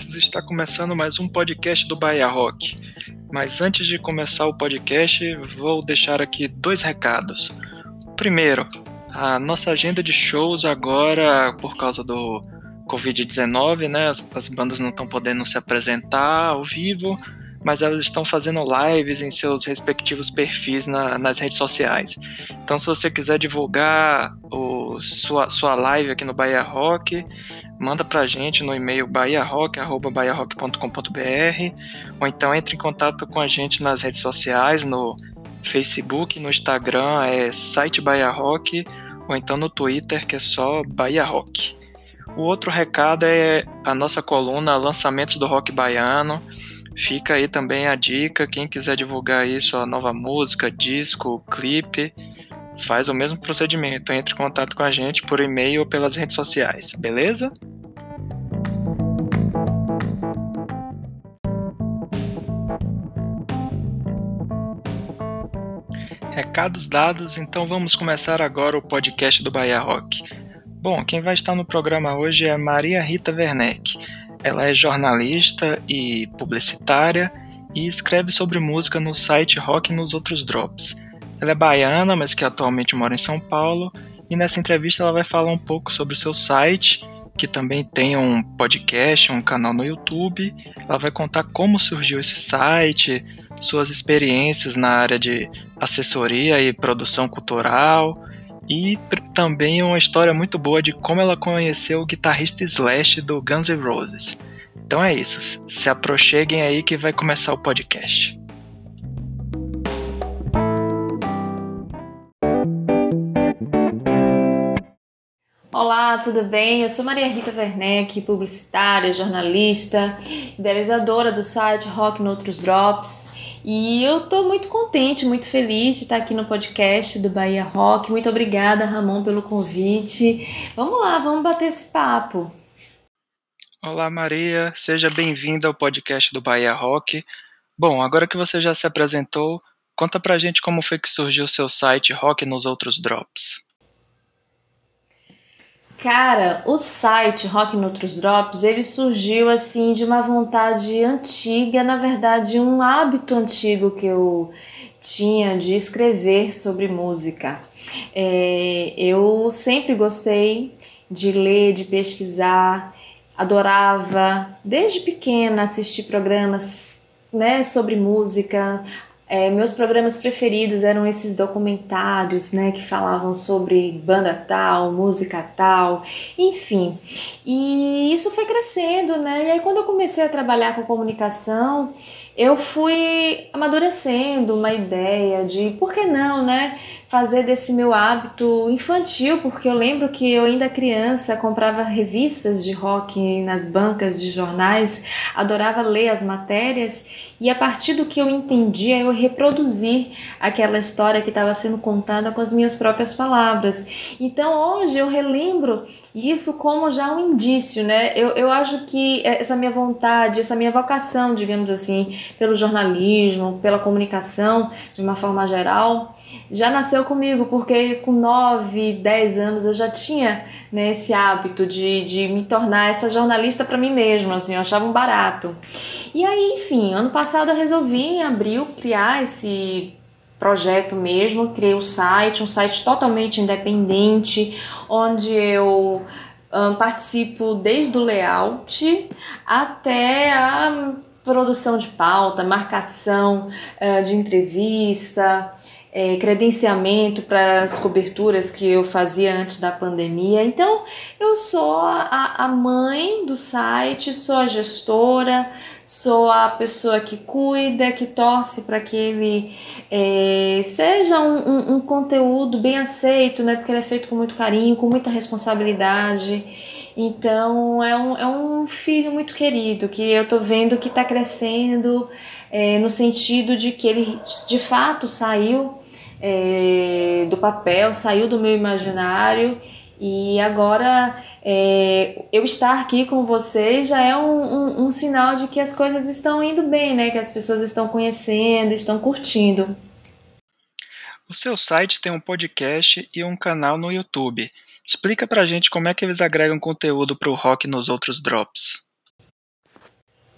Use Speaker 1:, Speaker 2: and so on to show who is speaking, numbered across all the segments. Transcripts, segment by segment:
Speaker 1: Está começando mais um podcast do Bahia Rock. Mas antes de começar o podcast, vou deixar aqui dois recados. Primeiro, a nossa agenda de shows agora, por causa do Covid-19, né? As, as bandas não estão podendo se apresentar ao vivo, mas elas estão fazendo lives em seus respectivos perfis na, nas redes sociais. Então, se você quiser divulgar o, sua, sua live aqui no Bahia Rock, manda pra gente no e-mail bahiarock.com.br ou então entre em contato com a gente nas redes sociais, no Facebook, no Instagram é site Bahia Rock ou então no Twitter que é só Bahia Rock. O outro recado é a nossa coluna Lançamentos do Rock Baiano. Fica aí também a dica, quem quiser divulgar isso, a nova música, disco, clipe, faz o mesmo procedimento. Entre em contato com a gente por e-mail ou pelas redes sociais, beleza? Recados dados, então vamos começar agora o podcast do Bahia Rock. Bom, quem vai estar no programa hoje é Maria Rita Werneck. Ela é jornalista e publicitária e escreve sobre música no site Rock nos Outros Drops. Ela é baiana, mas que atualmente mora em São Paulo, e nessa entrevista ela vai falar um pouco sobre o seu site, que também tem um podcast, um canal no YouTube. Ela vai contar como surgiu esse site, suas experiências na área de assessoria e produção cultural e também uma história muito boa de como ela conheceu o guitarrista Slash do Guns N' Roses. Então é isso, se aproxeguem aí que vai começar o podcast.
Speaker 2: Olá, tudo bem? Eu sou Maria Rita Werneck, publicitária, jornalista, idealizadora do site Rock Noutros Drops. E eu tô muito contente, muito feliz de estar aqui no podcast do Bahia Rock. Muito obrigada, Ramon, pelo convite. Vamos lá, vamos bater esse papo.
Speaker 1: Olá, Maria. Seja bem-vinda ao podcast do Bahia Rock. Bom, agora que você já se apresentou, conta pra gente como foi que surgiu o seu site Rock nos Outros Drops.
Speaker 2: Cara, o site Rock Noutros Drops, ele surgiu assim de uma vontade antiga, na verdade um hábito antigo que eu tinha de escrever sobre música. É, eu sempre gostei de ler, de pesquisar, adorava desde pequena assistir programas né, sobre música, é, meus programas preferidos eram esses documentários, né, que falavam sobre banda tal, música tal, enfim. E isso foi crescendo, né? E aí quando eu comecei a trabalhar com comunicação, eu fui amadurecendo uma ideia de por que não, né? Fazer desse meu hábito infantil, porque eu lembro que eu ainda criança comprava revistas de rock nas bancas de jornais, adorava ler as matérias e a partir do que eu entendia eu reproduzir aquela história que estava sendo contada com as minhas próprias palavras. Então hoje eu relembro isso como já um indício, né? Eu, eu acho que essa minha vontade, essa minha vocação, digamos assim, pelo jornalismo, pela comunicação, de uma forma geral, já nasceu comigo, porque com 9, 10 anos eu já tinha né, esse hábito de, de me tornar essa jornalista para mim mesma, assim, eu achava um barato. E aí, enfim, ano passado eu resolvi em abril criar esse projeto mesmo, criei o um site, um site totalmente independente, onde eu um, participo desde o layout até a produção de pauta, marcação uh, de entrevista, é, credenciamento para as coberturas que eu fazia antes da pandemia. Então, eu sou a, a mãe do site, sou a gestora, sou a pessoa que cuida, que torce para que ele é, seja um, um, um, conteúdo bem aceito, né? Porque ele é feito com muito carinho, com muita responsabilidade. Então é um, é um filho muito querido que eu tô vendo que está crescendo é, no sentido de que ele de fato saiu é, do papel, saiu do meu imaginário e agora é, eu estar aqui com vocês já é um, um, um, sinal de que as coisas estão indo bem, né? Que as pessoas estão conhecendo, estão curtindo.
Speaker 1: O seu site tem um podcast e um canal no YouTube. Explica pra gente como é que eles agregam conteúdo pro rock nos outros drops.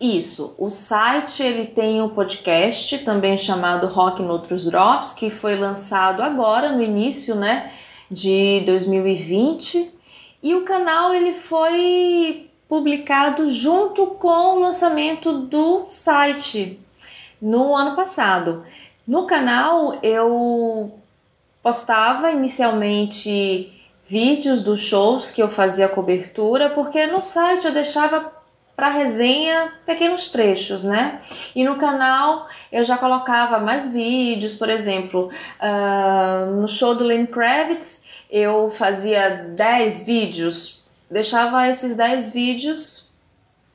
Speaker 2: Isso, o site ele tem um podcast também chamado Rock em Outros Drops, que foi lançado agora no início, né, de 2020, e o canal ele foi publicado junto com o lançamento do site no ano passado. No canal eu postava inicialmente vídeos dos shows que eu fazia cobertura, porque no site eu deixava para resenha pequenos trechos, né? E no canal eu já colocava mais vídeos, por exemplo, uh, no show do Lenny Kravitz eu fazia 10 vídeos, deixava esses 10 vídeos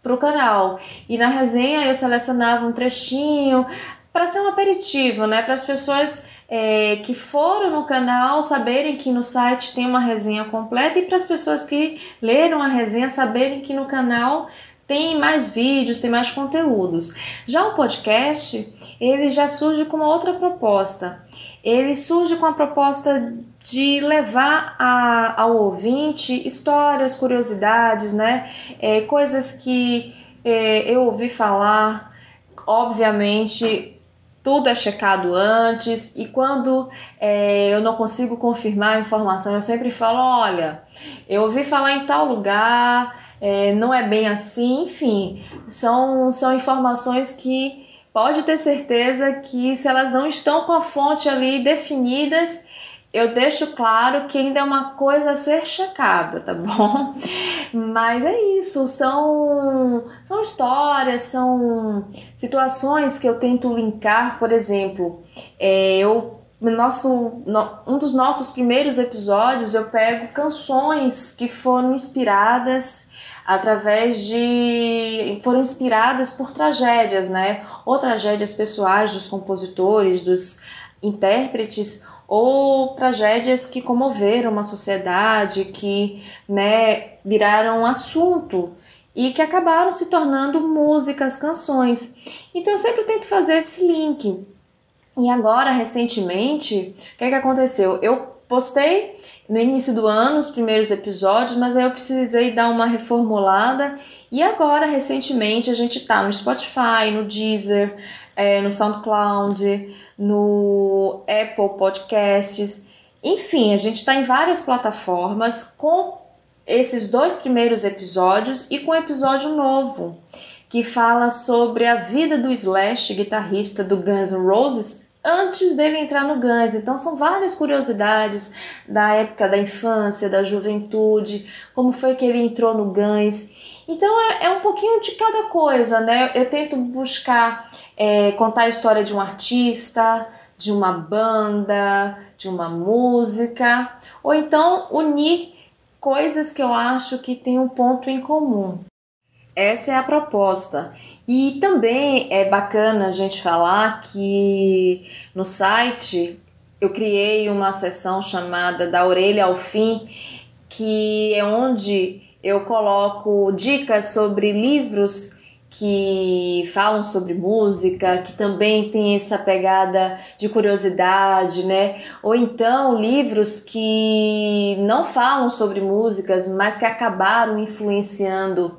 Speaker 2: pro canal. E na resenha eu selecionava um trechinho para ser um aperitivo, né? Para as pessoas é, que foram no canal saberem que no site tem uma resenha completa e para as pessoas que leram a resenha saberem que no canal tem mais vídeos, tem mais conteúdos. Já o podcast, ele já surge com outra proposta. Ele surge com a proposta de levar a, ao ouvinte histórias, curiosidades, né? É, coisas que é, eu ouvi falar, obviamente tudo é checado antes e quando é, eu não consigo confirmar a informação, eu sempre falo: olha, eu ouvi falar em tal lugar, é, não é bem assim, enfim, são, são informações que pode ter certeza que se elas não estão com a fonte ali definidas, eu deixo claro que ainda é uma coisa a ser checada, tá bom? Mas é isso, são, são histórias, são situações que eu tento linkar, por exemplo, é, eu nosso, no, um dos nossos primeiros episódios eu pego canções que foram inspiradas através de foram inspiradas por tragédias, né? Ou tragédias pessoais dos compositores, dos intérpretes, ou tragédias que comoveram uma sociedade, que, né, viraram assunto e que acabaram se tornando músicas, canções. Então eu sempre tento fazer esse link. E agora, recentemente, o que, é que aconteceu? Eu postei no início do ano os primeiros episódios, mas aí eu precisei dar uma reformulada. E agora, recentemente, a gente tá no Spotify, no Deezer, é, no SoundCloud, no Apple Podcasts. Enfim, a gente está em várias plataformas com esses dois primeiros episódios e com um episódio novo que fala sobre a vida do Slash, guitarrista do Guns N' Roses, antes dele entrar no Guns. Então são várias curiosidades da época da infância, da juventude, como foi que ele entrou no Guns. Então é, é um pouquinho de cada coisa, né? Eu tento buscar é, contar a história de um artista, de uma banda, de uma música, ou então unir coisas que eu acho que tem um ponto em comum. Essa é a proposta. E também é bacana a gente falar que no site eu criei uma seção chamada Da Orelha ao Fim, que é onde eu coloco dicas sobre livros que falam sobre música, que também tem essa pegada de curiosidade, né? Ou então livros que não falam sobre músicas, mas que acabaram influenciando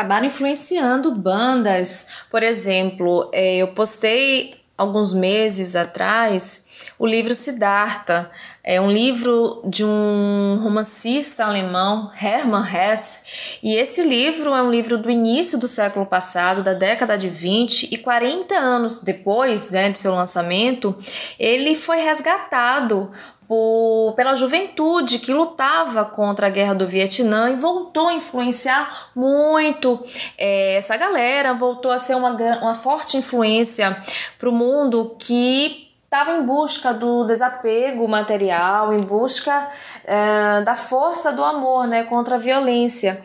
Speaker 2: acabaram influenciando bandas. Por exemplo, é, eu postei alguns meses atrás o livro Siddhartha. É um livro de um romancista alemão, Hermann Hesse, e esse livro é um livro do início do século passado, da década de 20, e 40 anos depois né, de seu lançamento, ele foi resgatado por, pela juventude que lutava contra a guerra do Vietnã e voltou a influenciar muito é, essa galera, voltou a ser uma, uma forte influência para o mundo que estava em busca do desapego material, em busca é, da força do amor né, contra a violência.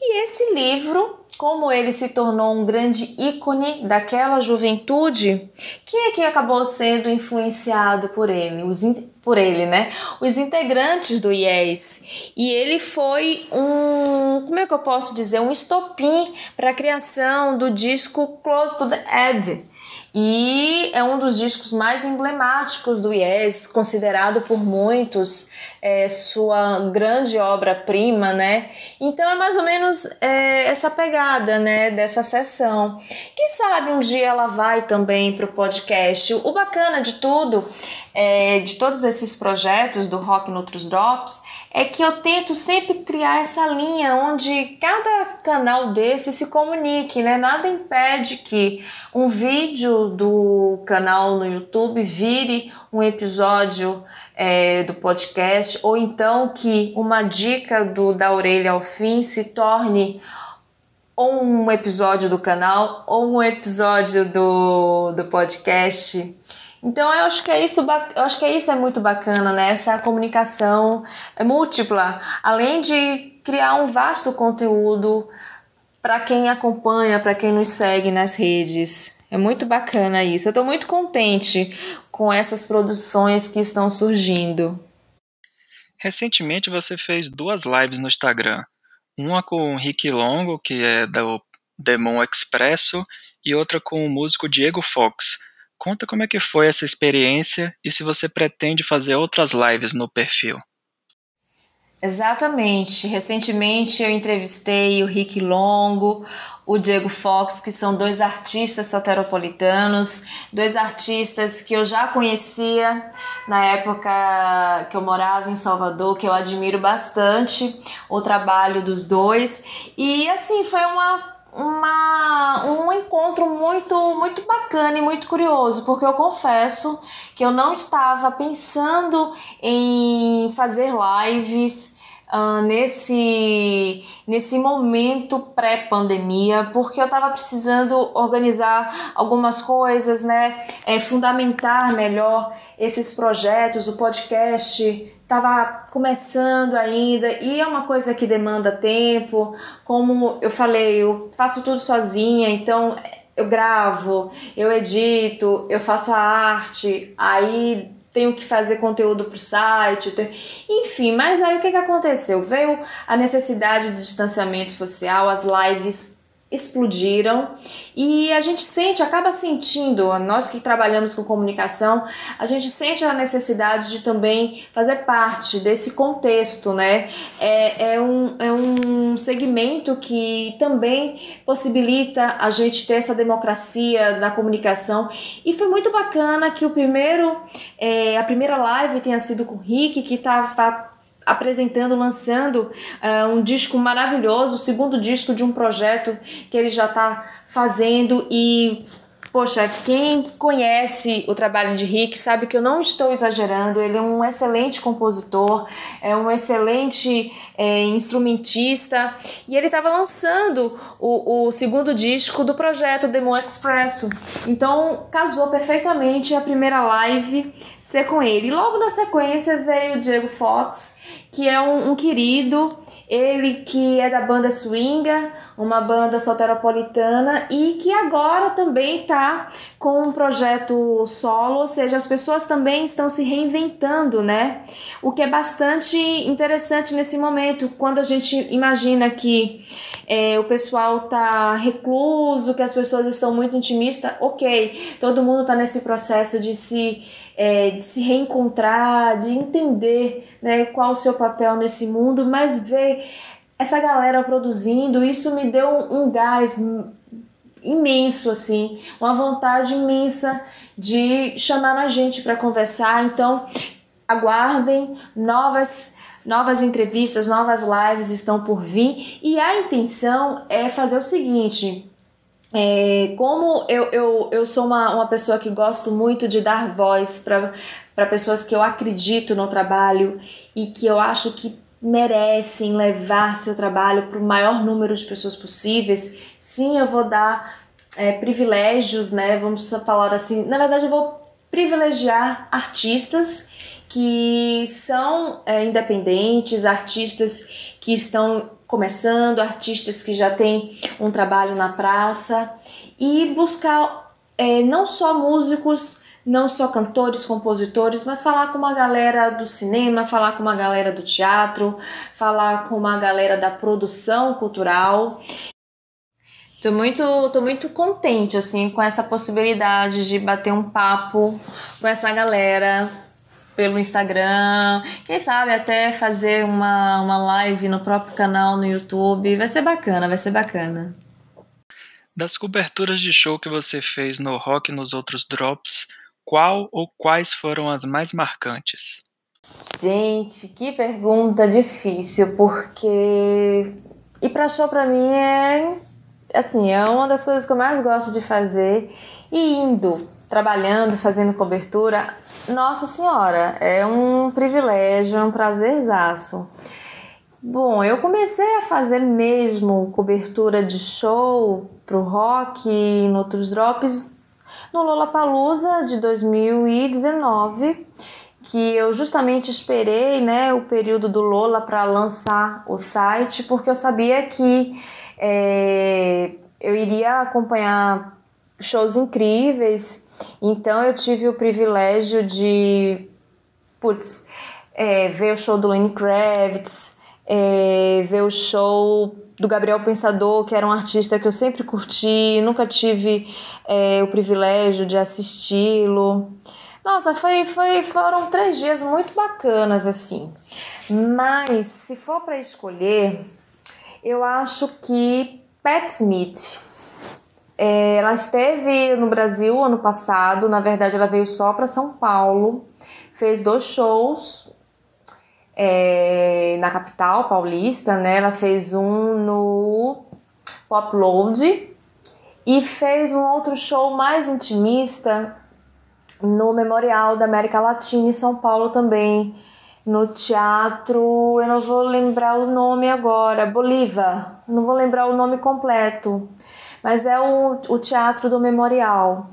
Speaker 2: E esse livro como ele se tornou um grande ícone daquela juventude, quem é que acabou sendo influenciado por ele? Os por ele, né? Os integrantes do Yes. E ele foi um, como é que eu posso dizer, um estopim para a criação do disco Close to the Edge. E é um dos discos mais emblemáticos do Yes, considerado por muitos é, sua grande obra-prima, né? Então é mais ou menos é, essa pegada, né, dessa sessão. Quem sabe um dia ela vai também para o podcast. O bacana de tudo, é, de todos esses projetos do Rock Noutros Drops, é que eu tento sempre criar essa linha onde cada canal desse se comunique, né? Nada impede que um vídeo do canal no YouTube vire um episódio é, do podcast, ou então que uma dica do Da Orelha ao Fim se torne ou um episódio do canal ou um episódio do, do podcast. Então eu acho que é isso, eu acho que é isso é muito bacana, né? Essa comunicação múltipla, além de criar um vasto conteúdo para quem acompanha, para quem nos segue nas redes. É muito bacana isso. Eu estou muito contente com essas produções que estão surgindo.
Speaker 1: Recentemente você fez duas lives no Instagram. Uma com o Rick Longo, que é do Demon Expresso, e outra com o músico Diego Fox. Conta como é que foi essa experiência e se você pretende fazer outras lives no perfil.
Speaker 2: Exatamente. Recentemente eu entrevistei o Rick Longo, o Diego Fox, que são dois artistas soteropolitanos, dois artistas que eu já conhecia na época que eu morava em Salvador, que eu admiro bastante o trabalho dos dois. E assim, foi uma uma, um encontro muito, muito bacana e muito curioso, porque eu confesso que eu não estava pensando em fazer lives uh, nesse, nesse momento pré-pandemia, porque eu estava precisando organizar algumas coisas, né? É, fundamentar melhor esses projetos, o podcast estava começando ainda e é uma coisa que demanda tempo. Como eu falei, eu faço tudo sozinha, então eu gravo, eu edito, eu faço a arte, aí tenho que fazer conteúdo para o site, enfim. Mas aí o que, que aconteceu? Veio a necessidade do distanciamento social, as lives explodiram e a gente sente, acaba sentindo, nós que trabalhamos com comunicação, a gente sente a necessidade de também fazer parte desse contexto, né? É, é, um, é um segmento que também possibilita a gente ter essa democracia na comunicação e foi muito bacana que o primeiro, é, a primeira live tenha sido com o Rick, que tá, tá apresentando, lançando uh, um disco maravilhoso, o segundo disco de um projeto que ele já está fazendo e Poxa, quem conhece o trabalho de Rick sabe que eu não estou exagerando. Ele é um excelente compositor, é um excelente é, instrumentista e ele estava lançando o, o, segundo disco do projeto Demo Expresso. Então casou perfeitamente a primeira live ser com ele. E logo na sequência veio o Diego Fox que é um, um querido, ele que é da banda Swinga, uma banda soteropolitana e que agora também está com um projeto solo, ou seja, as pessoas também estão se reinventando, né? O que é bastante interessante nesse momento, quando a gente imagina que é, o pessoal tá recluso, que as pessoas estão muito intimistas, ok, todo mundo está nesse processo de se é, de se reencontrar, de entender né, qual o seu papel nesse mundo, mas ver essa galera produzindo, isso me deu um, gás imenso, assim, uma vontade imensa de chamar a gente para conversar. Então, aguardem novas novas entrevistas, novas lives estão por vir e a intenção é fazer o seguinte: é, como eu, eu, eu sou uma, uma pessoa que gosto muito de dar voz para pessoas que eu acredito no trabalho e que eu acho que merecem levar seu trabalho para o maior número de pessoas possíveis, sim, eu vou dar é, privilégios, né? Vamos falar assim. Na verdade, eu vou privilegiar artistas que são é, independentes, artistas que estão começando, artistas que já têm um trabalho na praça e buscar é, não só músicos, não só cantores, compositores, mas falar com uma galera do cinema, falar com uma galera do teatro, falar com uma galera da produção cultural. Tô muito, tô muito contente assim com essa possibilidade de bater um papo com essa galera pelo Instagram, quem sabe até fazer uma, uma live no próprio canal no YouTube. Vai ser bacana, vai ser bacana.
Speaker 1: Das coberturas de show que você fez no Rock e nos outros drops, qual ou quais foram as mais marcantes?
Speaker 2: Gente, que pergunta difícil, porque ir para show para mim é assim, é uma das coisas que eu mais gosto de fazer e indo, trabalhando, fazendo cobertura, nossa senhora, é um privilégio, é um prazerzaço. Bom, eu comecei a fazer mesmo cobertura de show pro rock e em outros drops no Lollapalooza de 2019 que eu justamente esperei né, o período do Lola para lançar o site, porque eu sabia que é, eu iria acompanhar shows incríveis, então eu tive o privilégio de putz, é, ver o show do Lenny Kravitz, é, ver o show do Gabriel Pensador, que era um artista que eu sempre curti, nunca tive é, o privilégio de assisti-lo. Nossa, foi, foi, foram três dias muito bacanas, assim. Mas, se for para escolher, eu acho que Pat Smith. É, ela esteve no Brasil ano passado, na verdade, ela veio só para São Paulo, fez dois shows é, na capital paulista, né? Ela fez um no Pop Load e fez um outro show mais intimista no Memorial da América Latina em São Paulo também, no teatro, eu não vou lembrar o nome agora, Bolívar, não vou lembrar o nome completo, mas é o, o Teatro do Memorial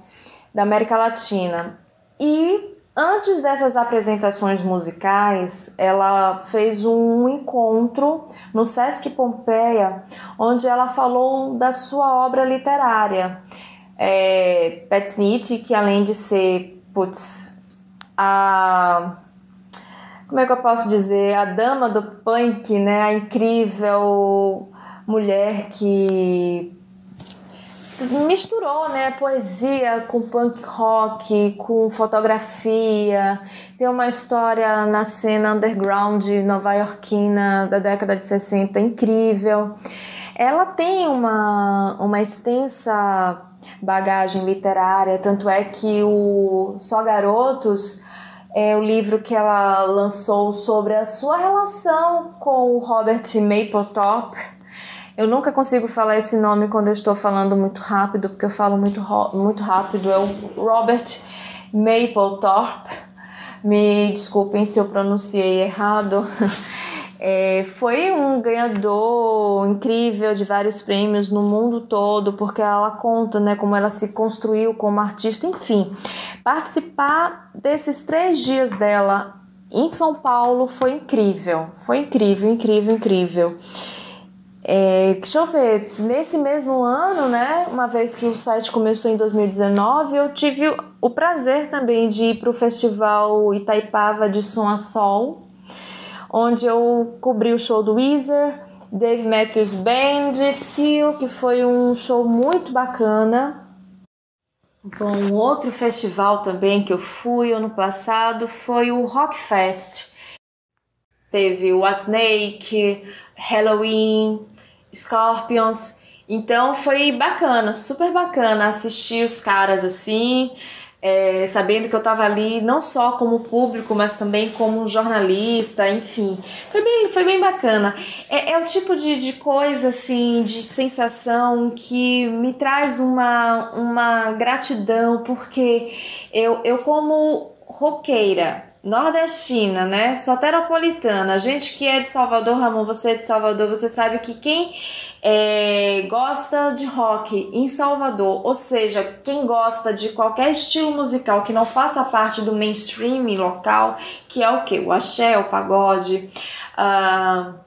Speaker 2: da América Latina. E antes dessas apresentações musicais, ela fez um encontro no Sesc Pompeia, onde ela falou da sua obra literária é, Pat Smith, que além de ser, putz, a. Como é que eu posso dizer? A dama do punk, né? A incrível mulher que misturou né, poesia com punk rock, com fotografia. Tem uma história na cena underground nova-iorquina da década de 60 incrível. Ela tem uma, uma extensa bagagem literária, tanto é que o Só Garotos é o livro que ela lançou sobre a sua relação com o Robert Mapplethorpe. Eu nunca consigo falar esse nome quando eu estou falando muito rápido, porque eu falo muito, muito rápido. É o Robert Mapplethorpe. Me desculpem se eu pronunciei errado. É, foi um ganhador incrível de vários prêmios no mundo todo, porque ela conta né, como ela se construiu como artista, enfim. Participar desses três dias dela em São Paulo foi incrível, foi incrível, incrível, incrível. É, deixa eu ver, nesse mesmo ano, né, uma vez que o site começou em 2019, eu tive o prazer também de ir para o Festival Itaipava de Som a Sol, onde eu cobri o show do Weezer, Dave Matthews Band, Seal, que foi um show muito bacana. Bom, outro festival também que eu fui ano passado foi o Rock Fest. Teve o Halloween, Scorpions. Então foi bacana, super bacana assistir os caras assim é, sabendo que eu estava ali não só como público, mas também como jornalista, enfim. Foi bem, foi bem bacana. É, é o tipo de, de coisa, assim, de sensação que me traz uma, uma gratidão, porque eu, eu como roqueira, nordestina, né? Soteropolitana, gente que é de Salvador, Ramon, você é de Salvador, você sabe que quem é, gosta de rock em Salvador, ou seja, quem gosta de qualquer estilo musical que não faça parte do mainstream local, que é o que? O axé, o pagode, uh,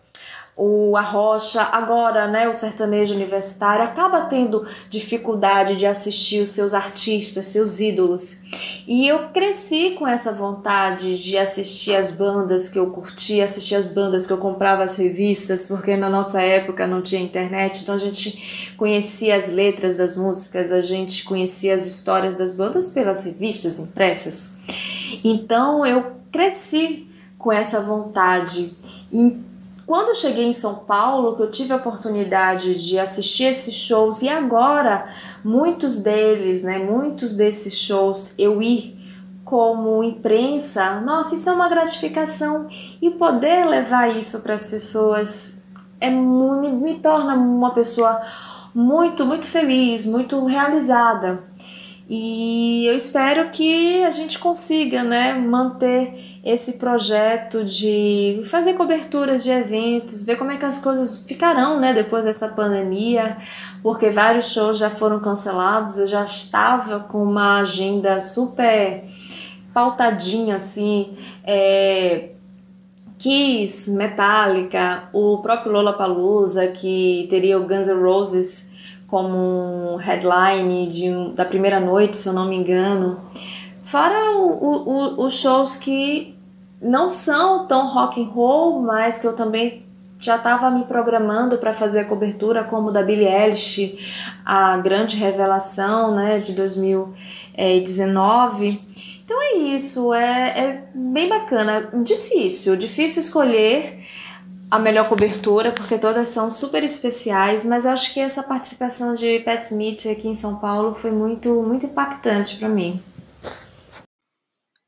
Speaker 2: o arrocha, agora né, o sertanejo universitário acaba tendo dificuldade de assistir os seus artistas, seus ídolos. E eu cresci com essa vontade de assistir as bandas que eu curtia, assistir as bandas que eu comprava as revistas, porque na nossa época não tinha internet, então a gente conhecia as letras das músicas, a gente conhecia as histórias das bandas pelas revistas impressas. Então eu cresci com essa vontade. Quando eu cheguei em São Paulo, que eu tive a oportunidade de assistir esses shows e agora muitos deles, né, muitos desses shows eu ir como imprensa, nossa, isso é uma gratificação e poder levar isso para as pessoas é me, me torna uma pessoa muito, muito feliz, muito realizada. E eu espero que a gente consiga, né, manter esse projeto de fazer coberturas de eventos, ver como é que as coisas ficarão, né, depois dessa pandemia, porque vários shows já foram cancelados. Eu já estava com uma agenda super pautadinha assim, é, Kiss, Metallica, o próprio Lollapalooza, que teria o Guns N' Roses como headline de um, da primeira noite, se eu não me engano. Fora os shows que não são tão rock and roll, mas que eu também já estava me programando para fazer a cobertura, como da Billie Eilish, a grande revelação né, de 2019. Então é isso, é, é bem bacana. Difícil, difícil escolher a melhor cobertura, porque todas são super especiais, mas eu acho que essa participação de Pat Smith aqui em São Paulo foi muito, muito impactante para mim.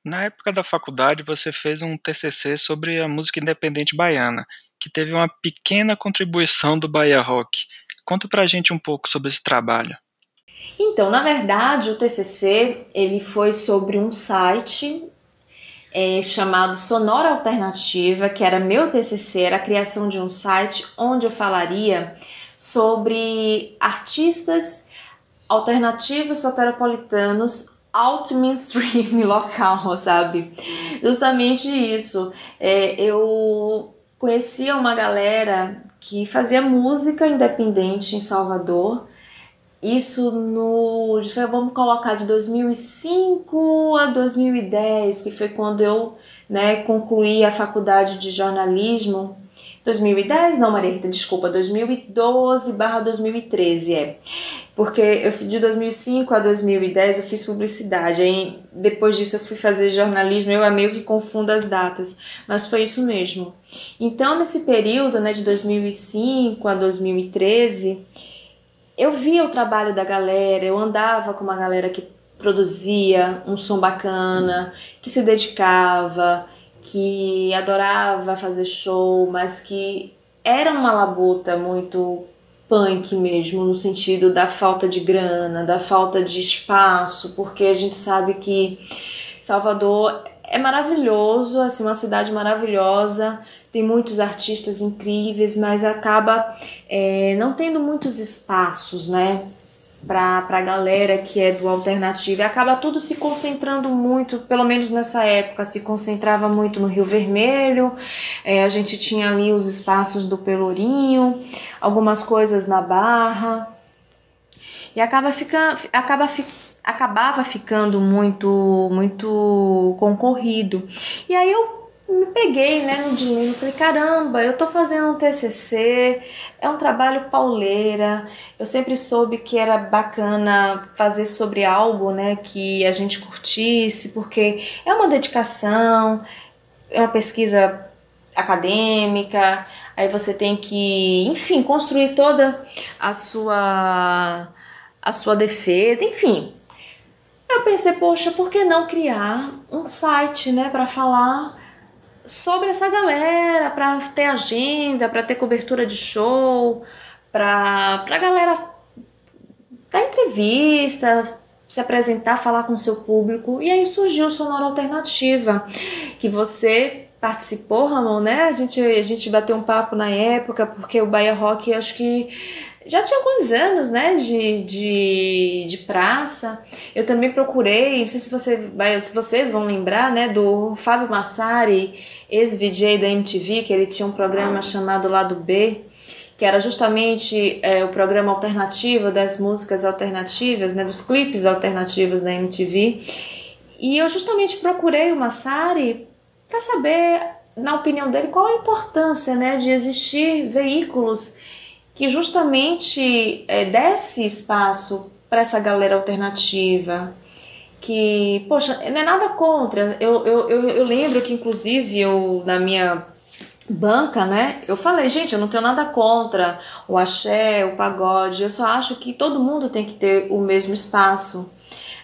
Speaker 1: Na época da faculdade, você fez um TCC sobre a música independente baiana, que teve uma pequena contribuição do Bahia Rock. Conta pra gente um pouco sobre esse trabalho.
Speaker 2: Então, na verdade, o TCC ele foi sobre um site é, chamado Sonora Alternativa, que era meu TCC, era a criação de um site onde eu falaria sobre artistas alternativos soteropolitanos alt mainstream local, sabe? Justamente isso. É, eu conhecia uma galera que fazia música independente em Salvador isso no. Vamos colocar de 2005 a 2010, que foi quando eu né, concluí a faculdade de jornalismo. 2010, não, Maria Rita, desculpa, 2012 barra 2013, é. Porque eu de 2005 a 2010 eu fiz publicidade, aí depois disso eu fui fazer jornalismo, eu meio que confundo as datas, mas foi isso mesmo. Então, nesse período, né, de 2005 a 2013, eu via o trabalho da galera, eu andava com uma galera que produzia um som bacana, que se dedicava, que adorava fazer show, mas que era uma labuta muito punk mesmo, no sentido da falta de grana, da falta de espaço, porque a gente sabe que Salvador é maravilhoso, assim, uma cidade maravilhosa, tem muitos artistas incríveis, mas acaba é, não tendo muitos espaços, né? Para a galera que é do alternativo, e acaba tudo se concentrando muito, pelo menos nessa época, se concentrava muito no Rio Vermelho, é, a gente tinha ali os espaços do Pelourinho, algumas coisas na Barra, e acaba, fica, acaba ficando acabava ficando muito muito concorrido. E aí eu me peguei né, no dilema, falei, caramba, eu tô fazendo um TCC, é um trabalho pauleira, eu sempre soube que era bacana fazer sobre algo, né, que a gente curtisse, porque é uma dedicação, é uma pesquisa acadêmica, aí você tem que, enfim, construir toda a sua a sua defesa, enfim, eu pensei, poxa, por que não criar um site, né, para falar sobre essa galera, para ter agenda, para ter cobertura de show, para a galera dar entrevista, se apresentar, falar com o seu público. E aí surgiu o Sonora Alternativa, que você participou, Ramon, né? A gente, a gente bateu um papo na época, porque o Bahia Rock, acho que já tinha alguns anos, né, de, de, de praça. Eu também procurei, não sei se, você, se vocês vão lembrar, né, do Fábio Massari, ex-VJ da MTV, que ele tinha um programa chamado Lado B, que era justamente é, o programa alternativo das músicas alternativas, né, dos clipes alternativos da MTV. E eu justamente procurei o Massari para saber, na opinião dele, qual a importância né, de existir veículos que justamente é, desse espaço para essa galera alternativa. Que, poxa, não é nada contra. Eu, eu, eu, eu lembro que, inclusive, eu, na minha banca, né? Eu falei, gente, eu não tenho nada contra o axé, o pagode, eu só acho que todo mundo tem que ter o mesmo espaço,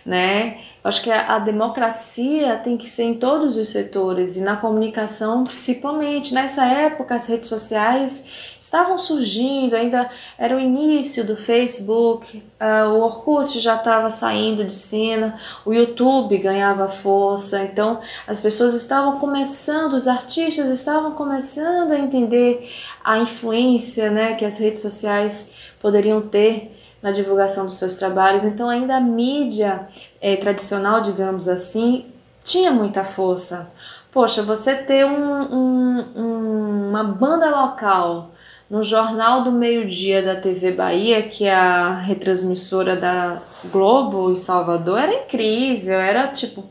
Speaker 2: né? Acho que a, a, democracia tem que ser em todos os setores e na comunicação principalmente. Nessa época, as redes sociais estavam surgindo, ainda era o início do Facebook, uh, o Orkut já estava saindo de cena, o YouTube ganhava força, então as pessoas estavam começando, os artistas estavam começando a entender a influência né, que as redes sociais poderiam ter na divulgação dos seus trabalhos. Então, ainda a mídia é, tradicional, digamos assim, tinha muita força. Poxa, você ter um, um, uma banda local no Jornal do Meio-Dia da TV Bahia, que é a retransmissora da Globo em Salvador, era incrível, era tipo,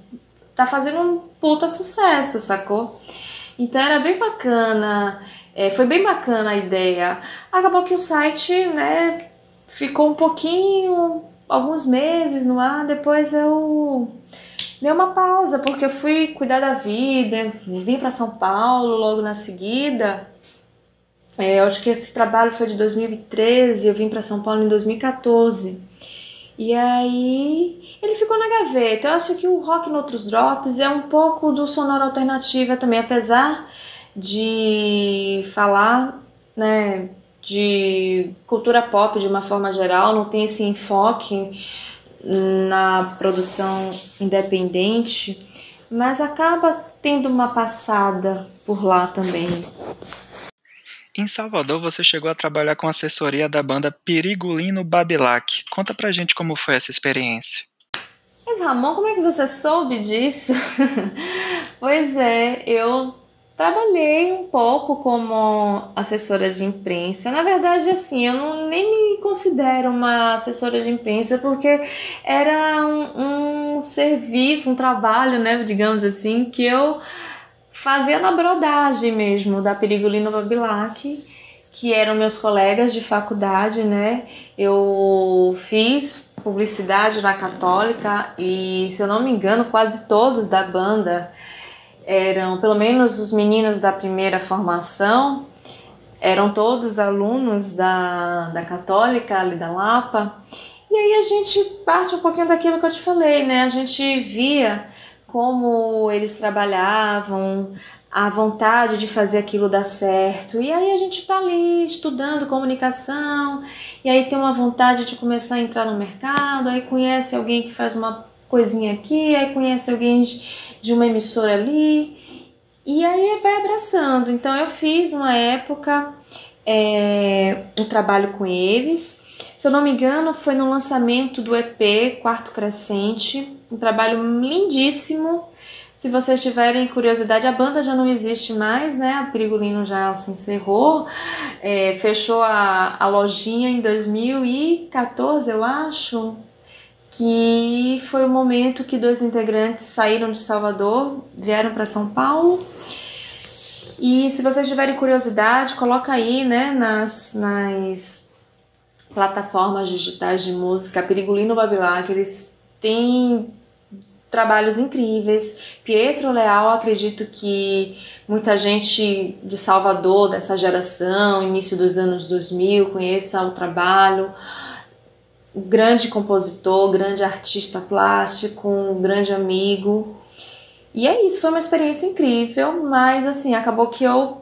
Speaker 2: tá fazendo um puta sucesso, sacou? Então era bem bacana, é, foi bem bacana a ideia. Acabou que o site, né, ficou um pouquinho, alguns meses no ar, depois eu dei uma pausa, porque eu fui cuidar da vida, vim para São Paulo logo na seguida. É, eu acho que esse trabalho foi de 2013, eu vim para São Paulo em 2014. E aí ele ficou na gaveta. Eu acho que o rock no outros drops é um pouco do sonora alternativa também, apesar de falar, né, de cultura pop de uma forma geral, não tem esse enfoque na produção independente, mas acaba tendo uma passada por lá também.
Speaker 1: Em Salvador, você chegou a trabalhar com assessoria da banda Perigolino Babilac. Conta pra gente como foi essa experiência.
Speaker 2: Mas Ramon, como é que você soube disso? pois é, eu Trabalhei um pouco como assessora de imprensa. Na verdade, assim, eu não, nem me considero uma assessora de imprensa porque era um, um serviço, um trabalho, né, digamos assim, que eu fazia na brodagem mesmo da Perigolino Babilac, que eram meus colegas de faculdade, né? Eu fiz publicidade na Católica e, se eu não me engano, quase todos da banda eram, pelo menos os meninos da primeira formação, eram todos alunos da, da Católica, ali da Lapa. E aí a gente parte um pouquinho daquilo que eu te falei, né? A gente via como eles trabalhavam, a vontade de fazer aquilo dar certo. E aí a gente tá ali estudando comunicação, e aí tem uma vontade de começar a entrar no mercado, aí conhece alguém que faz uma coisinha aqui, aí conhece alguém de uma emissora ali, e aí vai abraçando. Então eu fiz uma época é, um trabalho com eles. Se eu não me engano, foi no lançamento do EP Quarto Crescente, um trabalho lindíssimo. Se vocês tiverem curiosidade, a banda já não existe mais, né? A Perigolino já se encerrou, é, fechou a, a lojinha em 2014, eu acho que foi o momento que dois integrantes saíram de Salvador, vieram para São Paulo. E se vocês tiverem curiosidade, coloca aí, né, nas, nas plataformas digitais de música, Perigolino Babilac, eles têm trabalhos incríveis. Pietro Leal, acredito que muita gente de Salvador, dessa geração, início dos anos 2000, conheça o trabalho grande compositor, grande artista plástico, um grande amigo. E é isso, foi uma experiência incrível, mas assim, acabou que eu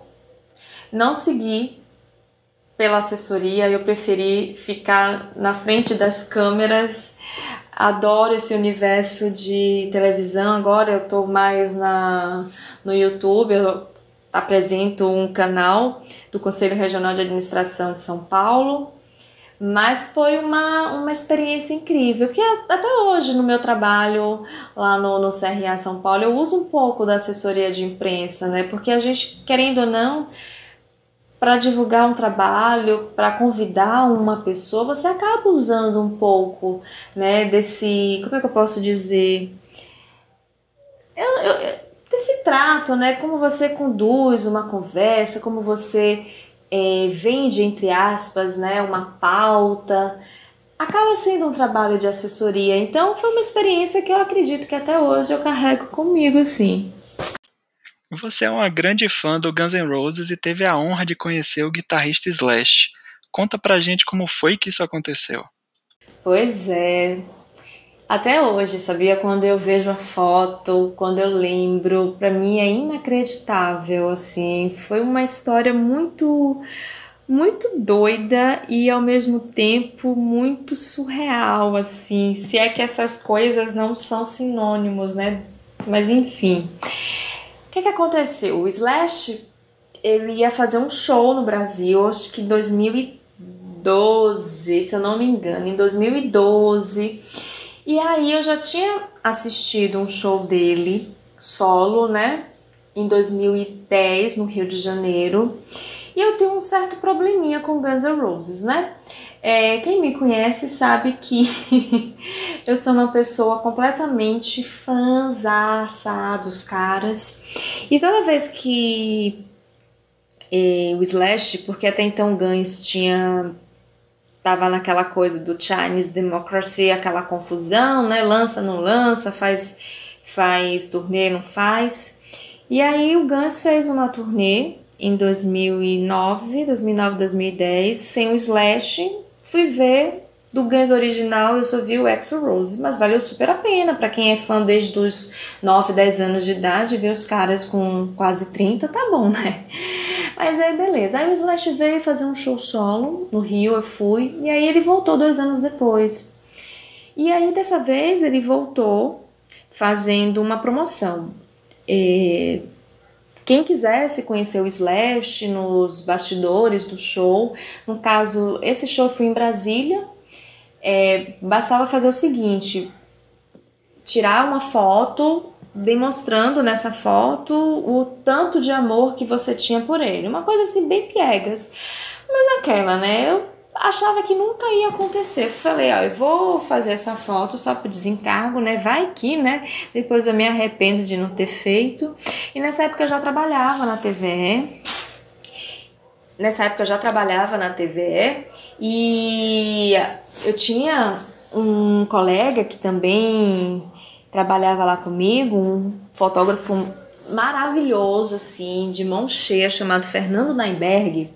Speaker 2: não segui pela assessoria, eu preferi ficar na frente das câmeras. Adoro esse universo de televisão. Agora eu tô mais na no YouTube, eu apresento um canal do Conselho Regional de Administração de São Paulo mas foi uma, uma experiência incrível, que até hoje no meu trabalho lá no, no CRA São Paulo eu uso um pouco da assessoria de imprensa, né? Porque a gente, querendo ou não, para divulgar um trabalho, para convidar uma pessoa, você acaba usando um pouco, né, desse, como é que eu posso dizer? Eu, eu, desse trato, né? Como você conduz uma conversa, como você é, vende, entre aspas, né, uma pauta, acaba sendo um trabalho de assessoria. Então foi uma experiência que eu acredito que até hoje eu carrego comigo, assim.
Speaker 1: Você é uma grande fã do Guns N' Roses e teve a honra de conhecer o guitarrista Slash. Conta pra gente como foi que isso aconteceu.
Speaker 2: Pois é. Até hoje, sabia? Quando eu vejo a foto, quando eu lembro, para mim é inacreditável, assim. Foi uma história muito muito doida e ao mesmo tempo muito surreal, assim. Se é que essas coisas não são sinônimos, né? Mas enfim. O que, que aconteceu? O Slash ele ia fazer um show no Brasil, acho que em 2012, se eu não me engano, em 2012. E aí eu já tinha assistido um show dele solo, né? Em 2010, no Rio de Janeiro. E eu tenho um certo probleminha com Guns N' Roses, né? É, quem me conhece sabe que eu sou uma pessoa completamente fãzaça dos caras. E toda vez que é, o Slash, porque até então Guns tinha tava naquela coisa do Chinese Democracy, aquela confusão, né? Lança, não lança, faz faz turnê, não faz. E aí o Guns fez uma turnê em 2009, 2009, 2010, sem o Slash. Fui ver do Guns original, eu só vi o Exo Rose, mas valeu super a pena para quem é fã desde os 9, 10 anos de idade, ver os caras com quase 30, tá bom, né? Mas aí beleza. Aí o Slash veio fazer um show solo no Rio, eu fui, e aí ele voltou dois anos depois. E aí dessa vez ele voltou fazendo uma promoção. É, quem quisesse conhecer o Slash nos bastidores do show, no caso, esse show foi em Brasília, é, bastava fazer o seguinte: tirar uma foto demonstrando nessa foto o tanto de amor que você tinha por ele. Uma coisa assim, bem piegas. Mas aquela, né? Eu achava que nunca ia acontecer. Falei, ó, eu vou fazer essa foto só por desencargo, né? Vai que, né? Depois eu me arrependo de não ter feito. E nessa época eu já trabalhava na TVE. Nessa época eu já trabalhava na TVE e eu tinha um colega que também trabalhava lá comigo, um fotógrafo maravilhoso, assim, de mão cheia, chamado Fernando Naimberg.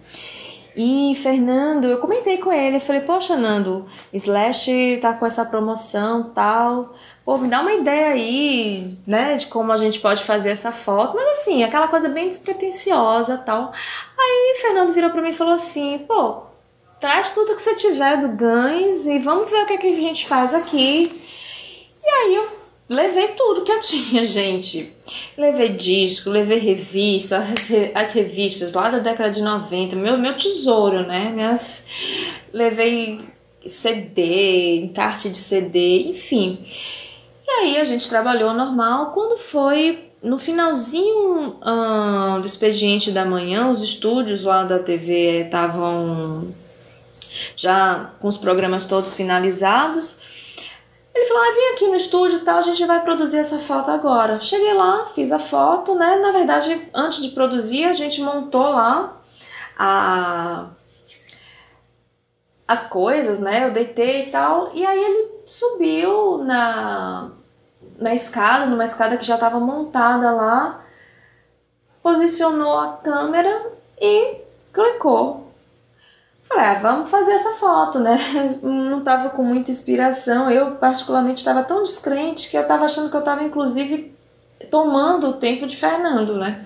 Speaker 2: E Fernando, eu comentei com ele, falei, poxa, Nando, Slash tá com essa promoção tal. Pô, me dá uma ideia aí, né, de como a gente pode fazer essa foto. Mas assim, aquela coisa bem despretensiosa tal. Aí Fernando virou pra mim e falou assim, pô, traz tudo que você tiver do Gans e vamos ver o que, é que a gente faz aqui. E aí eu levei tudo que eu tinha, gente. Levei disco, levei revista, as, as revistas lá da década de 90, meu, meu tesouro, né? Minhas, levei CD, encarte de CD, enfim. E aí a gente trabalhou normal. Quando foi no finalzinho uh, do expediente da manhã, os estúdios lá da TV estavam já com os programas todos finalizados. Ele falou: ah, aqui no estúdio tal, a gente vai produzir essa foto agora. Cheguei lá, fiz a foto, né? Na verdade, antes de produzir, a gente montou lá a, as coisas, né? Eu deitei e tal. E aí ele subiu na, na escada, numa escada que já estava montada lá, posicionou a câmera e clicou Falei, ah, vamos fazer essa foto, né? Não tava com muita inspiração. Eu, particularmente, estava tão descrente que eu tava achando que eu tava, inclusive, tomando o tempo de Fernando, né?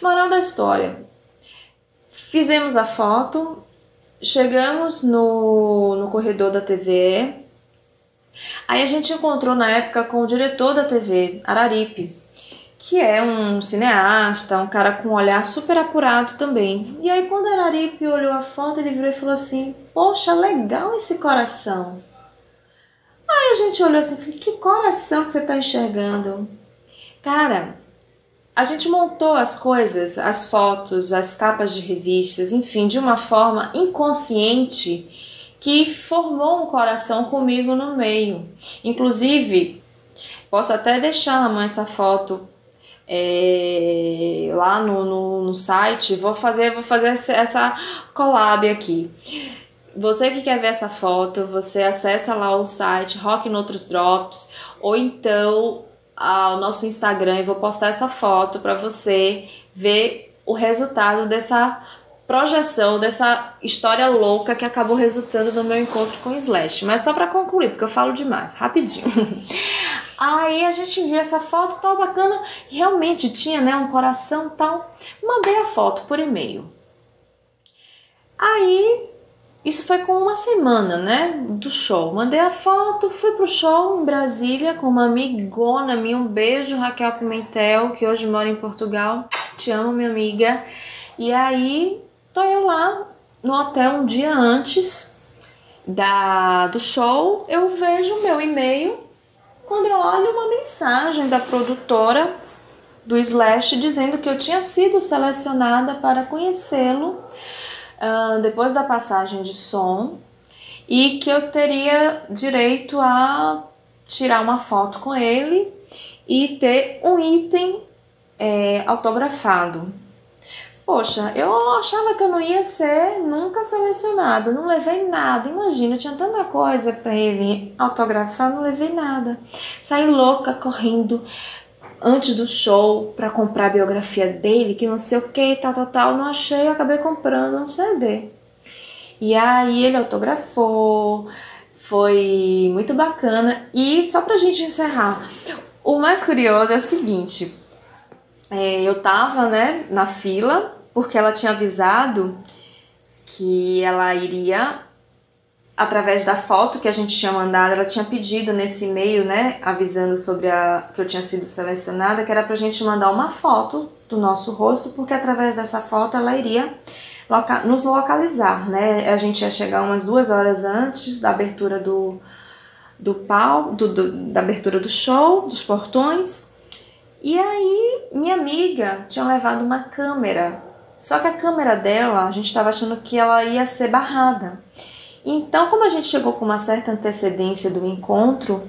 Speaker 2: Moral da história. Fizemos a foto, chegamos no, no corredor da TV. Aí a gente encontrou na época com o diretor da TV, Araripe que é um cineasta, um cara com um olhar super apurado também. E aí quando Araripe olhou a foto, ele virou e falou assim: "Poxa, legal esse coração". Aí a gente olhou assim, que coração que você está enxergando? Cara, a gente montou as coisas, as fotos, as capas de revistas, enfim, de uma forma inconsciente que formou um coração comigo no meio. Inclusive, posso até deixar na mão essa foto é, lá no, no, no, site. Vou fazer, vou fazer essa collab aqui. você que quer ver essa foto, você acessa lá o site Rock Noutros Drops ou então ao nosso Instagram e vou postar essa foto para você ver o resultado dessa projeção dessa história louca que acabou resultando no meu encontro com Slash. Mas só para concluir, porque eu falo demais, rapidinho. Aí a gente viu essa foto tal bacana, realmente tinha, né, um coração tal. Mandei a foto por e-mail. Aí isso foi com uma semana, né, do show. Mandei a foto, fui pro show em Brasília com uma amigona minha. Um beijo, Raquel Pimentel, que hoje mora em Portugal. Te amo, minha amiga. E aí Tô eu lá no hotel um dia antes da, do show, eu vejo meu e-mail. Quando eu olho uma mensagem da produtora do Slash dizendo que eu tinha sido selecionada para conhecê-lo uh, depois da passagem de som e que eu teria direito a tirar uma foto com ele e ter um item é, autografado. Poxa, eu achava que eu não ia ser nunca selecionada, não levei nada. Imagina, eu tinha tanta coisa para ele autografar, não levei nada. Saí louca correndo antes do show para comprar a biografia dele, que não sei o que, tal, tal, tal. Não achei, acabei comprando um CD. E aí ele autografou, foi muito bacana. E só pra gente encerrar, o mais curioso é o seguinte: é, eu tava, né, na fila porque ela tinha avisado que ela iria através da foto que a gente tinha mandado, ela tinha pedido nesse e-mail, né, avisando sobre a que eu tinha sido selecionada, que era pra gente mandar uma foto do nosso rosto, porque através dessa foto ela iria loca nos localizar, né? A gente ia chegar umas duas horas antes da abertura do do pau, do, do, da abertura do show, dos portões. E aí, minha amiga tinha levado uma câmera só que a câmera dela, a gente estava achando que ela ia ser barrada. Então, como a gente chegou com uma certa antecedência do encontro,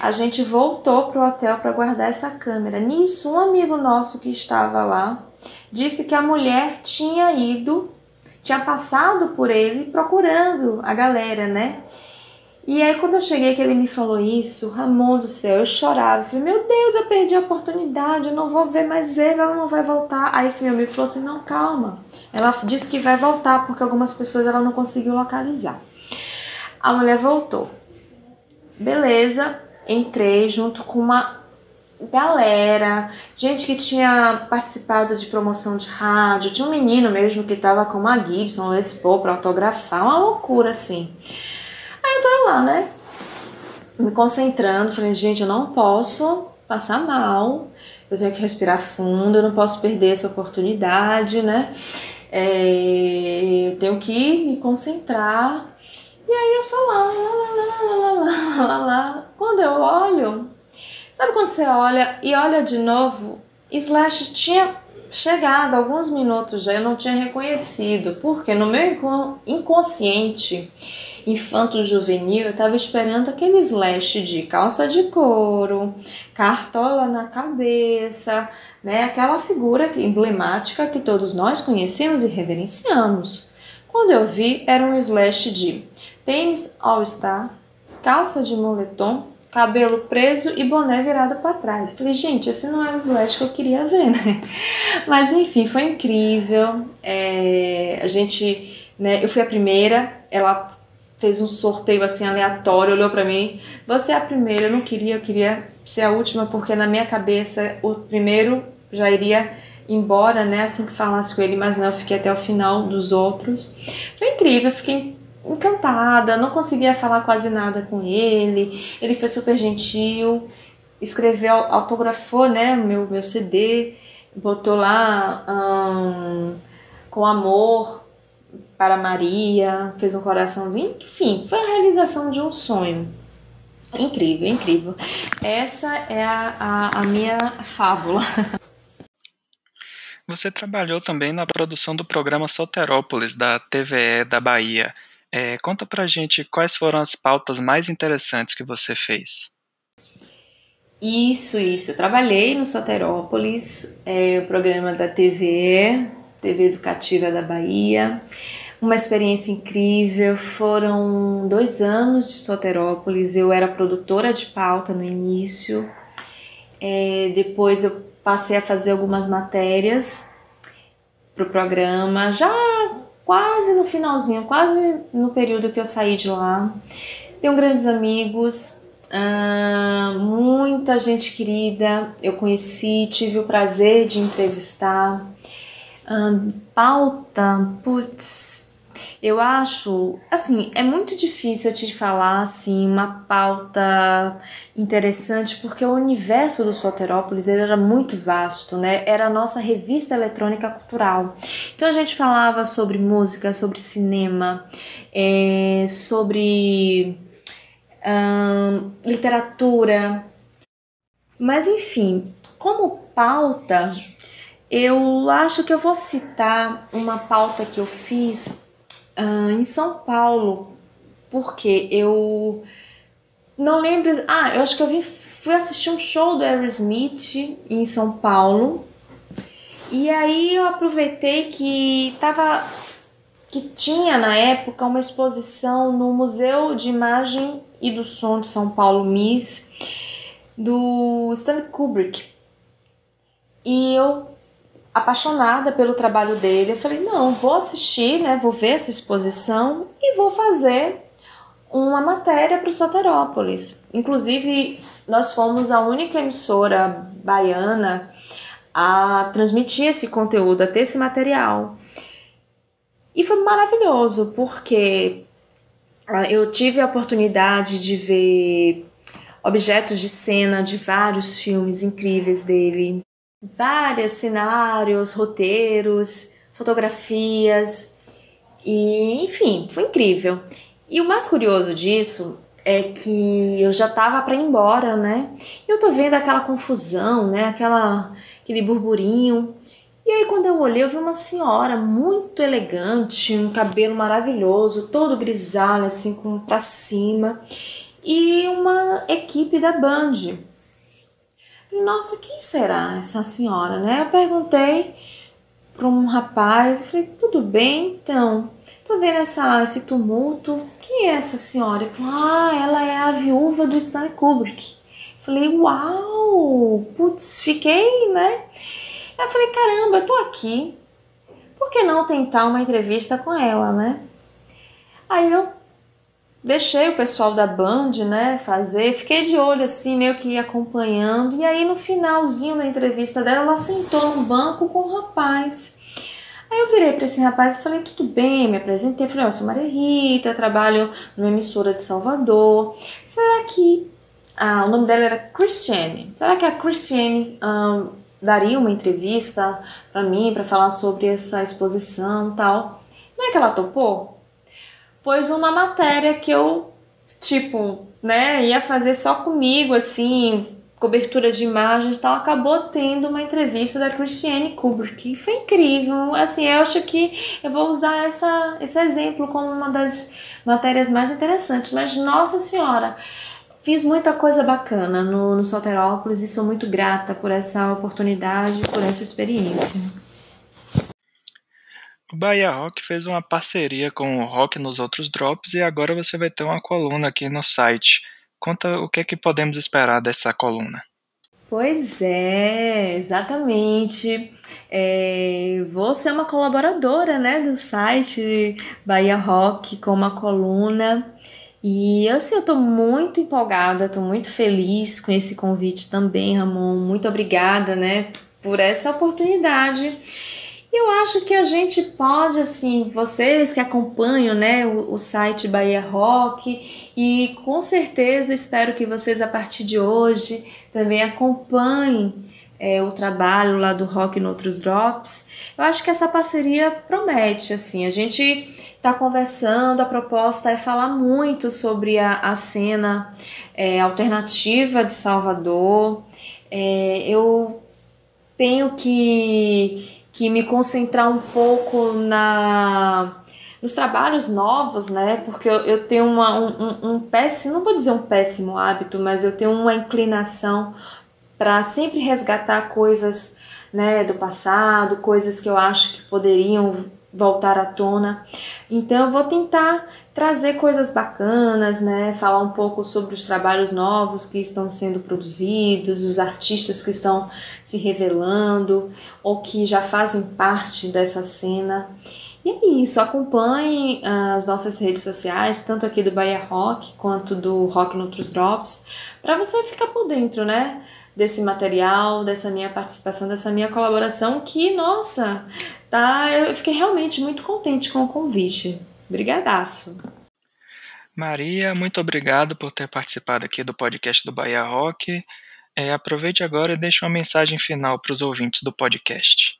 Speaker 2: a gente voltou para o hotel para guardar essa câmera. Nisso, um amigo nosso que estava lá disse que a mulher tinha ido, tinha passado por ele procurando a galera, né? E aí, quando eu cheguei, que ele me falou isso, Ramon do céu, eu chorava. Eu falei, meu Deus, eu perdi a oportunidade, eu não vou ver mais ele, ela não vai voltar. Aí esse meu amigo falou assim: não, calma. Ela disse que vai voltar, porque algumas pessoas ela não conseguiu localizar. A mulher voltou. Beleza, entrei junto com uma galera, gente que tinha participado de promoção de rádio, tinha um menino mesmo que tava com uma Gibson Les Paul pra autografar, uma loucura assim. Eu tô lá, né? Me concentrando, falei, gente, eu não posso passar mal, eu tenho que respirar fundo, eu não posso perder essa oportunidade, né? É, eu tenho que me concentrar. E aí eu só lá, lá, lá, lá, lá, lá, lá. Quando eu olho, sabe quando você olha e olha de novo? Slash tinha chegado alguns minutos já, eu não tinha reconhecido, porque no meu inconsciente infanto-juvenil, eu estava esperando aquele slash de calça de couro, cartola na cabeça, né? Aquela figura emblemática que todos nós conhecemos e reverenciamos. Quando eu vi, era um slash de tênis all-star, calça de moletom, cabelo preso e boné virado para trás. Falei, gente, esse não é o slash que eu queria ver, né? Mas enfim, foi incrível. É, a gente, né? Eu fui a primeira. Ela fez um sorteio assim aleatório, olhou para mim, você é a primeira, eu não queria, eu queria ser a última porque na minha cabeça o primeiro já iria embora, né, assim que falasse com ele, mas não, eu fiquei até o final dos outros. Foi incrível, eu fiquei encantada, não conseguia falar quase nada com ele. Ele foi super gentil, escreveu, autografou, né, meu meu CD, botou lá com amor para Maria, fez um coraçãozinho, enfim, foi a realização de um sonho. Incrível, incrível. Essa é a, a, a minha fábula.
Speaker 1: Você trabalhou também na produção do programa Soterópolis, da TVE da Bahia. É, conta pra gente quais foram as pautas mais interessantes que você fez.
Speaker 2: Isso, isso. Eu trabalhei no Soterópolis, é, o programa da TVE, TV Educativa da Bahia uma experiência incrível. Foram dois anos de Soterópolis. Eu era produtora de pauta no início. É, depois eu passei a fazer algumas matérias para o programa, já quase no finalzinho, quase no período que eu saí de lá. Tenho grandes amigos, uh, muita gente querida. Eu conheci, tive o prazer de entrevistar. Uh, pauta, putz, eu acho, assim, é muito difícil eu te falar assim uma pauta interessante porque o universo do Soterópolis ele era muito vasto, né? Era a nossa revista eletrônica cultural. Então a gente falava sobre música, sobre cinema, é, sobre hum, literatura, mas enfim, como pauta, eu acho que eu vou citar uma pauta que eu fiz uh, em São Paulo, porque eu não lembro. Ah, eu acho que eu vim, fui assistir um show do Aerosmith em São Paulo. E aí eu aproveitei que tava que tinha na época uma exposição no Museu de Imagem e do Som de São Paulo, MIS, do Stanley Kubrick. E eu apaixonada pelo trabalho dele. Eu falei, não, vou assistir, né? Vou ver essa exposição e vou fazer uma matéria para o Soterópolis. Inclusive, nós fomos a única emissora baiana a transmitir esse conteúdo, a ter esse material. E foi maravilhoso, porque ah, eu tive a oportunidade de ver objetos de cena de vários filmes incríveis dele vários cenários, roteiros, fotografias e enfim, foi incrível. E o mais curioso disso é que eu já tava para ir embora, né? E eu tô vendo aquela confusão, né? Aquela aquele burburinho. E aí quando eu olhei, eu vi uma senhora muito elegante, um cabelo maravilhoso, todo grisalho assim com para cima, e uma equipe da Band nossa, quem será essa senhora, né? Eu perguntei para um rapaz, eu falei, tudo bem, então, tô vendo essa, esse tumulto, quem é essa senhora? Ele falou, ah, ela é a viúva do Stanley Kubrick. Eu falei, uau, putz, fiquei, né? Eu falei, caramba, eu tô aqui, por que não tentar uma entrevista com ela, né? Aí eu deixei o pessoal da Band, né, fazer, fiquei de olho assim, meio que acompanhando, e aí no finalzinho da entrevista dela, ela sentou num banco com um rapaz. Aí eu virei para esse rapaz e falei, tudo bem, me apresentei, falei, eu sou Maria Rita, trabalho numa emissora de Salvador, será que... Ah, o nome dela era Christiane. Será que a Christiane um, daria uma entrevista para mim, para falar sobre essa exposição tal? Não é que ela topou? Pois uma matéria que eu, tipo, né, ia fazer só comigo, assim, cobertura de imagens tal, acabou tendo uma entrevista da Christiane Kubrick. E foi incrível. Assim, eu acho que eu vou usar essa, esse exemplo como uma das matérias mais interessantes. Mas, nossa senhora, fiz muita coisa bacana no, no Soterópolis e sou muito grata por essa oportunidade, por essa experiência.
Speaker 1: O Bahia Rock fez uma parceria com o Rock nos outros drops e agora você vai ter uma coluna aqui no site. Conta o que é que podemos esperar dessa coluna.
Speaker 2: Pois é, exatamente. É, vou ser uma colaboradora né, do site Bahia Rock com uma coluna. E assim, eu tô muito empolgada, tô muito feliz com esse convite também, Ramon. Muito obrigada, né, por essa oportunidade eu acho que a gente pode, assim, vocês que acompanham, né, o, o, site Bahia Rock, e com certeza espero que vocês a partir de hoje também acompanhem é, o trabalho lá do Rock no Outros Drops. Eu acho que essa parceria promete, assim, a gente está conversando, a proposta é falar muito sobre a, a cena é, alternativa de Salvador. É, eu tenho que que me concentrar um pouco na nos trabalhos novos, né? Porque eu, eu tenho uma, um, um, péssimo, não vou dizer um péssimo hábito, mas eu tenho uma inclinação para sempre resgatar coisas né, do passado, coisas que eu acho que poderiam voltar à tona. Então eu vou tentar trazer coisas bacanas, né? Falar um pouco sobre os trabalhos novos que estão sendo produzidos, os artistas que estão se revelando ou que já fazem parte dessa cena. E é isso, acompanhe ah, as nossas redes sociais, tanto aqui do Bahia Rock quanto do Rock Noutros Drops, para você ficar por dentro, né? Desse material, dessa minha participação, dessa minha colaboração, que, nossa, tá? Eu fiquei realmente muito contente com o convite. Brigadaço.
Speaker 1: Maria, muito obrigado por ter participado aqui do podcast do Bahia Rock. É, aproveite agora e deixe uma mensagem final para os ouvintes do podcast.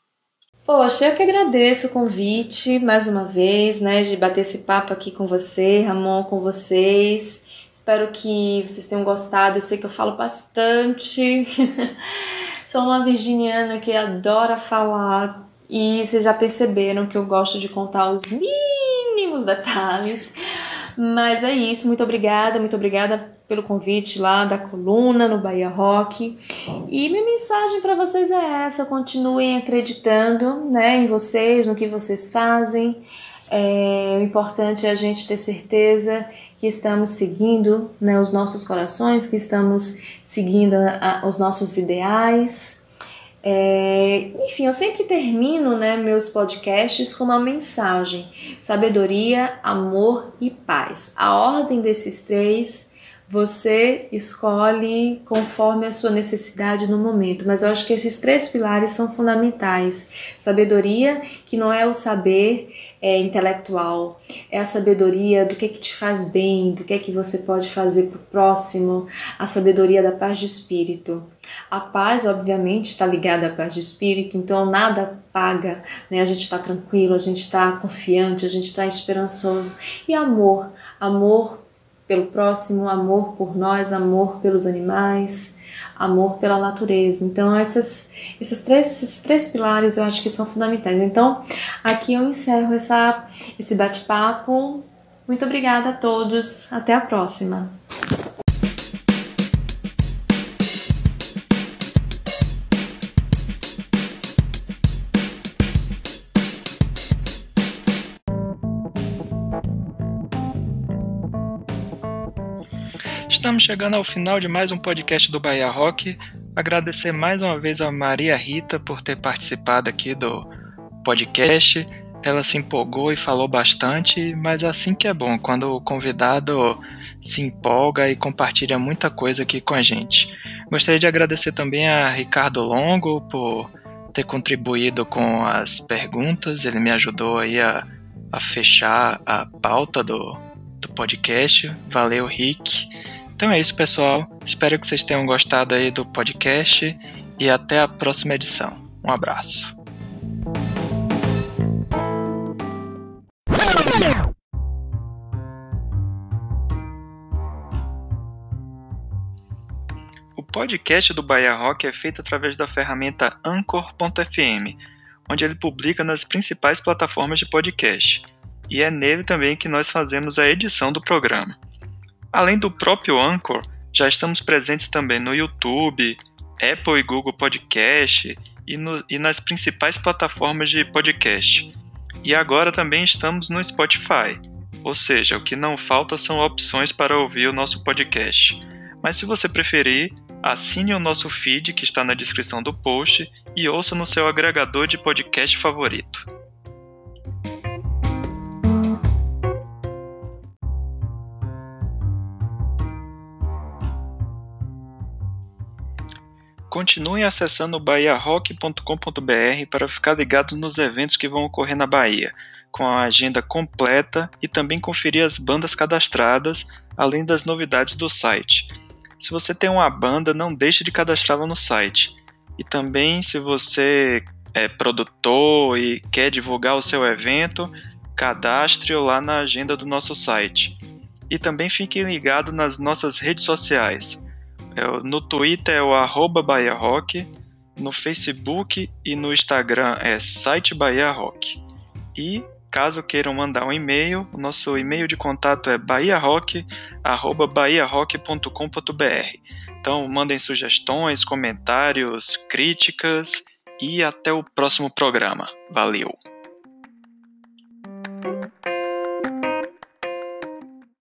Speaker 2: Poxa, eu que agradeço o convite mais uma vez, né, de bater esse papo aqui com você, Ramon, com vocês. Espero que vocês tenham gostado. Eu sei que eu falo bastante. Sou uma virginiana que adora falar e vocês já perceberam que eu gosto de contar os mínimos detalhes. Mas é isso, muito obrigada, muito obrigada pelo convite lá da coluna no Bahia Rock. E minha mensagem para vocês é essa: continuem acreditando né, em vocês, no que vocês fazem. É, o importante é a gente ter certeza que estamos seguindo né, os nossos corações, que estamos seguindo a, os nossos ideais, é, enfim, eu sempre termino né, meus podcasts com uma mensagem: sabedoria, amor e paz. A ordem desses três você escolhe conforme a sua necessidade no momento, mas eu acho que esses três pilares são fundamentais. Sabedoria, que não é o saber é, intelectual, é a sabedoria do que, que te faz bem, do que, que você pode fazer para o próximo, a sabedoria da paz de espírito. A paz, obviamente, está ligada à paz de espírito, então nada paga, né? A gente está tranquilo, a gente está confiante, a gente está esperançoso. E amor, amor pelo próximo, amor por nós, amor pelos animais, amor pela natureza. Então, essas, esses, três, esses três pilares eu acho que são fundamentais. Então, aqui eu encerro essa, esse bate-papo. Muito obrigada a todos. Até a próxima.
Speaker 1: Estamos chegando ao final de mais um podcast do Bahia Rock. Agradecer mais uma vez a Maria Rita por ter participado aqui do podcast. Ela se empolgou e falou bastante, mas é assim que é bom, quando o convidado se empolga e compartilha muita coisa aqui com a gente. Gostaria de agradecer também a Ricardo Longo por ter contribuído com as perguntas, ele me ajudou aí a, a fechar a pauta do, do podcast. Valeu, Rick. Então é isso, pessoal. Espero que vocês tenham gostado aí do podcast e até a próxima edição. Um abraço. O podcast do Bahia Rock é feito através da ferramenta Anchor.fm, onde ele publica nas principais plataformas de podcast. E é nele também que nós fazemos a edição do programa. Além do próprio Anchor, já estamos presentes também no YouTube, Apple e Google Podcast e, no, e nas principais plataformas de podcast. E agora também estamos no Spotify, ou seja, o que não falta são opções para ouvir o nosso podcast. Mas se você preferir, assine o nosso feed que está na descrição do post e ouça no seu agregador de podcast favorito. Continuem acessando bahiarock.com.br para ficar ligados nos eventos que vão ocorrer na Bahia, com a agenda completa e também conferir as bandas cadastradas, além das novidades do site. Se você tem uma banda, não deixe de cadastrá-la no site. E também, se você é produtor e quer divulgar o seu evento, cadastre-o lá na agenda do nosso site. E também fique ligado nas nossas redes sociais. É no Twitter é o arroba Bahia Rock, no Facebook e no Instagram é site Bahia Rock. E caso queiram mandar um e-mail, o nosso e-mail de contato é bahiarock@bahiarock.com.br. Então mandem sugestões, comentários, críticas e até o próximo programa. Valeu!